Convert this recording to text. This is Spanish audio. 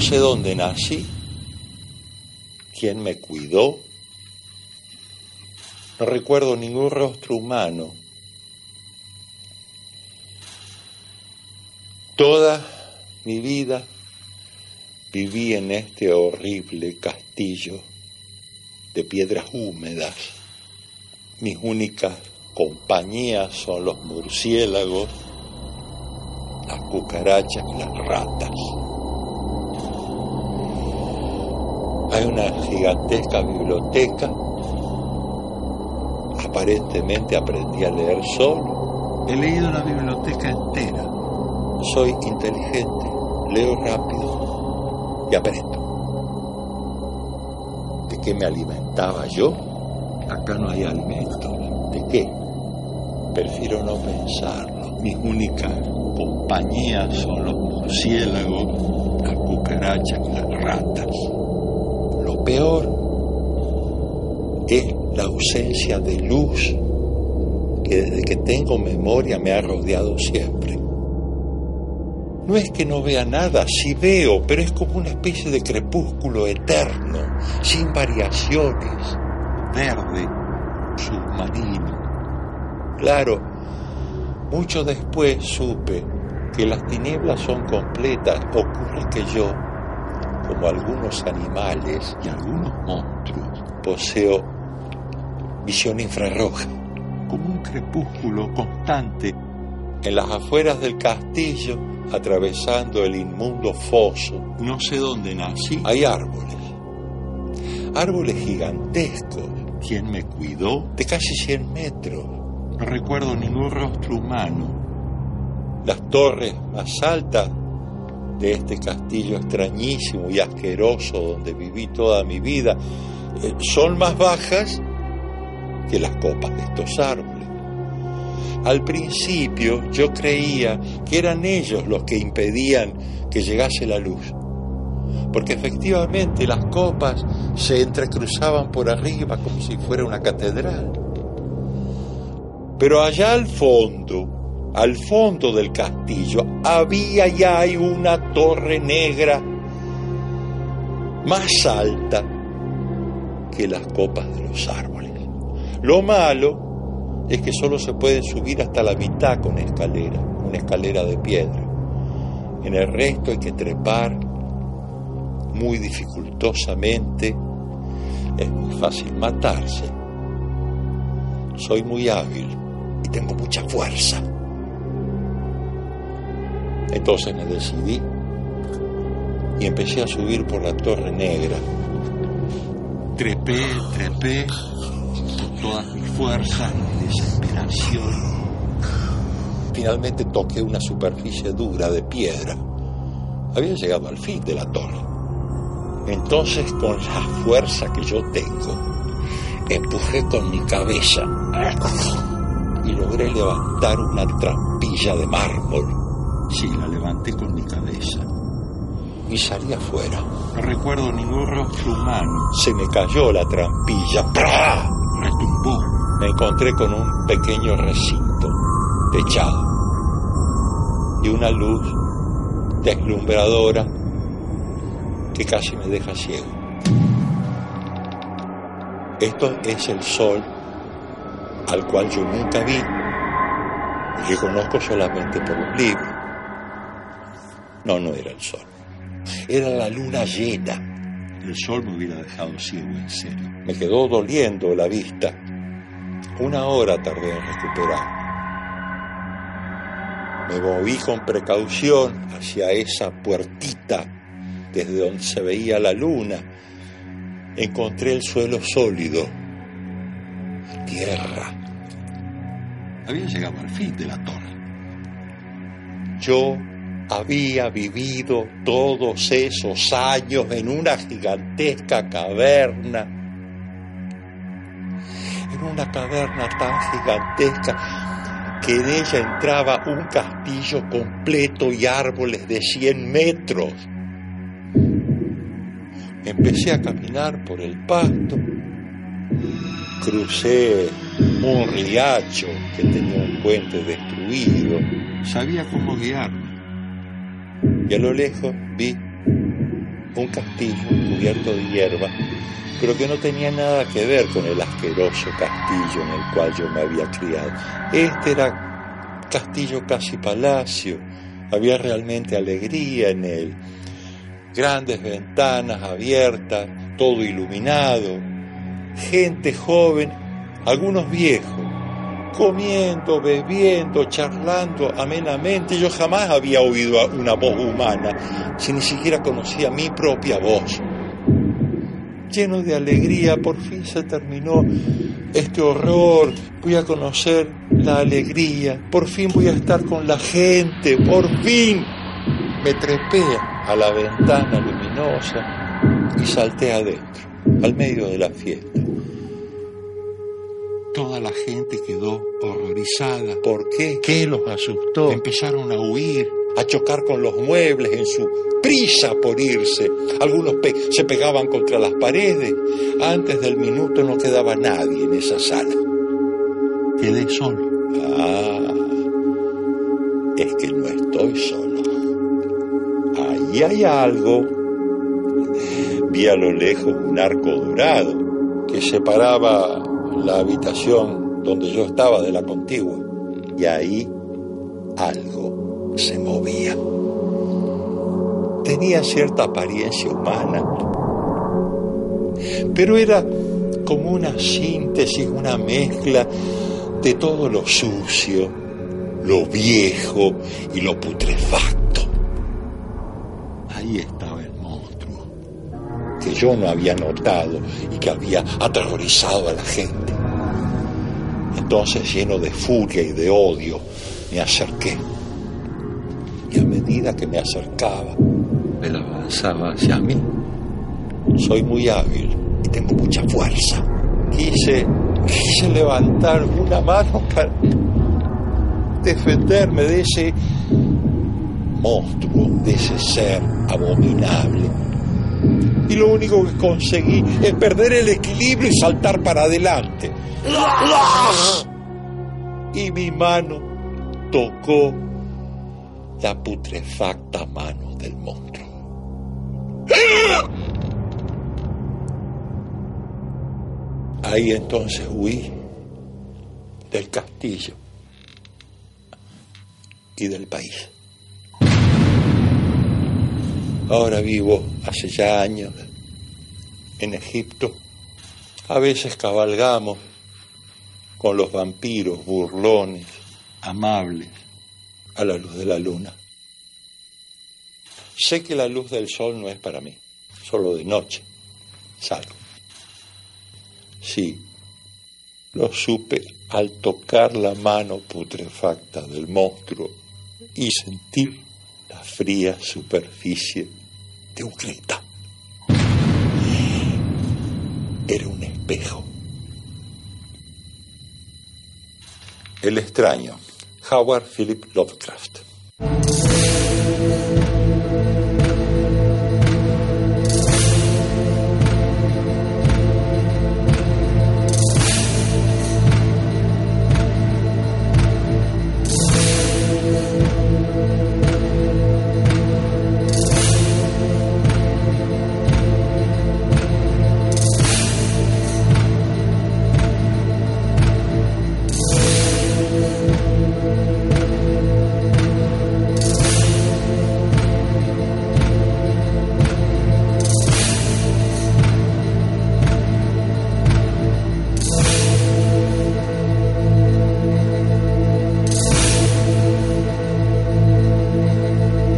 sé dónde nací, quién me cuidó. No recuerdo ningún rostro humano. Toda mi vida viví en este horrible castillo de piedras húmedas. Mis únicas compañías son los murciélagos, las cucarachas y las ratas. Hay una gigantesca biblioteca. Aparentemente aprendí a leer solo. He leído la biblioteca entera. Soy inteligente, leo rápido y aprendo. ¿De qué me alimentaba yo? Acá no hay alimento. ¿De qué? Prefiero no pensarlo. Mis únicas compañías son los murciélagos, las cucarachas y las ratas. Peor es la ausencia de luz que desde que tengo memoria me ha rodeado siempre. No es que no vea nada, sí veo, pero es como una especie de crepúsculo eterno, sin variaciones, verde, submarino. Claro, mucho después supe que las tinieblas son completas. Ocurre que yo, como algunos animales y algunos monstruos, poseo visión infrarroja, como un crepúsculo constante en las afueras del castillo, atravesando el inmundo foso. No sé dónde nací. Hay árboles. Árboles gigantescos. ¿Quién me cuidó? De casi 100 metros no recuerdo ningún rostro humano. Las torres más altas de este castillo extrañísimo y asqueroso donde viví toda mi vida eh, son más bajas que las copas de estos árboles. Al principio yo creía que eran ellos los que impedían que llegase la luz, porque efectivamente las copas se entrecruzaban por arriba como si fuera una catedral. Pero allá al fondo, al fondo del castillo, había y hay una torre negra más alta que las copas de los árboles. Lo malo es que solo se puede subir hasta la mitad con escalera, una escalera de piedra. En el resto hay que trepar muy dificultosamente. Es muy fácil matarse. Soy muy hábil y tengo mucha fuerza. Entonces me decidí y empecé a subir por la Torre Negra. Trepé, trepé, con todas mis fuerzas, mi desesperación. Finalmente toqué una superficie dura de piedra. Había llegado al fin de la torre. Entonces, con la fuerza que yo tengo, empujé con mi cabeza y logré levantar una trampilla de mármol. Sí, la levanté con mi cabeza. Y salí afuera. No recuerdo ningún rostro humano. Se me cayó la trampilla. ¡Pra! Retumbó. Me encontré con un pequeño recinto, techado. Y una luz deslumbradora que casi me deja ciego. Esto es el sol al cual yo nunca vi y que conozco solamente por los libros. No, no era el sol. Era la luna llena. El sol me hubiera dejado ciego en serio. Me quedó doliendo la vista. Una hora tardé en recuperar. Me moví con precaución hacia esa puertita desde donde se veía la luna. Encontré el suelo sólido, tierra, había llegado al fin de la torre. Yo había vivido todos esos años en una gigantesca caverna, en una caverna tan gigantesca que en ella entraba un castillo completo y árboles de 100 metros. Empecé a caminar por el pasto, crucé un riacho que tenía un puente destruido, sabía cómo guiarme. Y a lo lejos vi un castillo cubierto de hierba, pero que no tenía nada que ver con el asqueroso castillo en el cual yo me había criado. Este era castillo casi palacio, había realmente alegría en él, grandes ventanas abiertas, todo iluminado, gente joven, algunos viejos, comiendo, bebiendo, charlando amenamente. Yo jamás había oído una voz humana, si ni siquiera conocía mi propia voz. Lleno de alegría, por fin se terminó este horror, voy a conocer la alegría, por fin voy a estar con la gente, por fin. Me trepé a la ventana luminosa y salté adentro, al medio de la fiesta. Toda la gente quedó horrorizada. ¿Por qué? ¿Qué los asustó? Empezaron a huir, a chocar con los muebles en su prisa por irse. Algunos se pegaban contra las paredes. Antes del minuto no quedaba nadie en esa sala. Quedé solo. Ah, es que no estoy solo. Ahí hay algo. Vi a lo lejos un arco dorado que separaba la habitación donde yo estaba de la contigua y ahí algo se movía. Tenía cierta apariencia humana, pero era como una síntesis, una mezcla de todo lo sucio, lo viejo y lo putrefacto. Ahí monstruo, que yo no había notado y que había aterrorizado a la gente. Entonces, lleno de furia y de odio, me acerqué. Y a medida que me acercaba, él avanzaba hacia mí. Soy muy hábil y tengo mucha fuerza. Quise, quise levantar una mano para defenderme de ese monstruo, de ese ser abominable. Y lo único que conseguí es perder el equilibrio y saltar para adelante. Y mi mano tocó la putrefacta mano del monstruo. Ahí entonces huí del castillo y del país. Ahora vivo hace ya años en Egipto. A veces cabalgamos con los vampiros burlones, amables, a la luz de la luna. Sé que la luz del sol no es para mí, solo de noche salgo. Sí, lo supe al tocar la mano putrefacta del monstruo y sentir la fría superficie de un cristal. Era un espejo. El extraño, Howard Philip Lovecraft.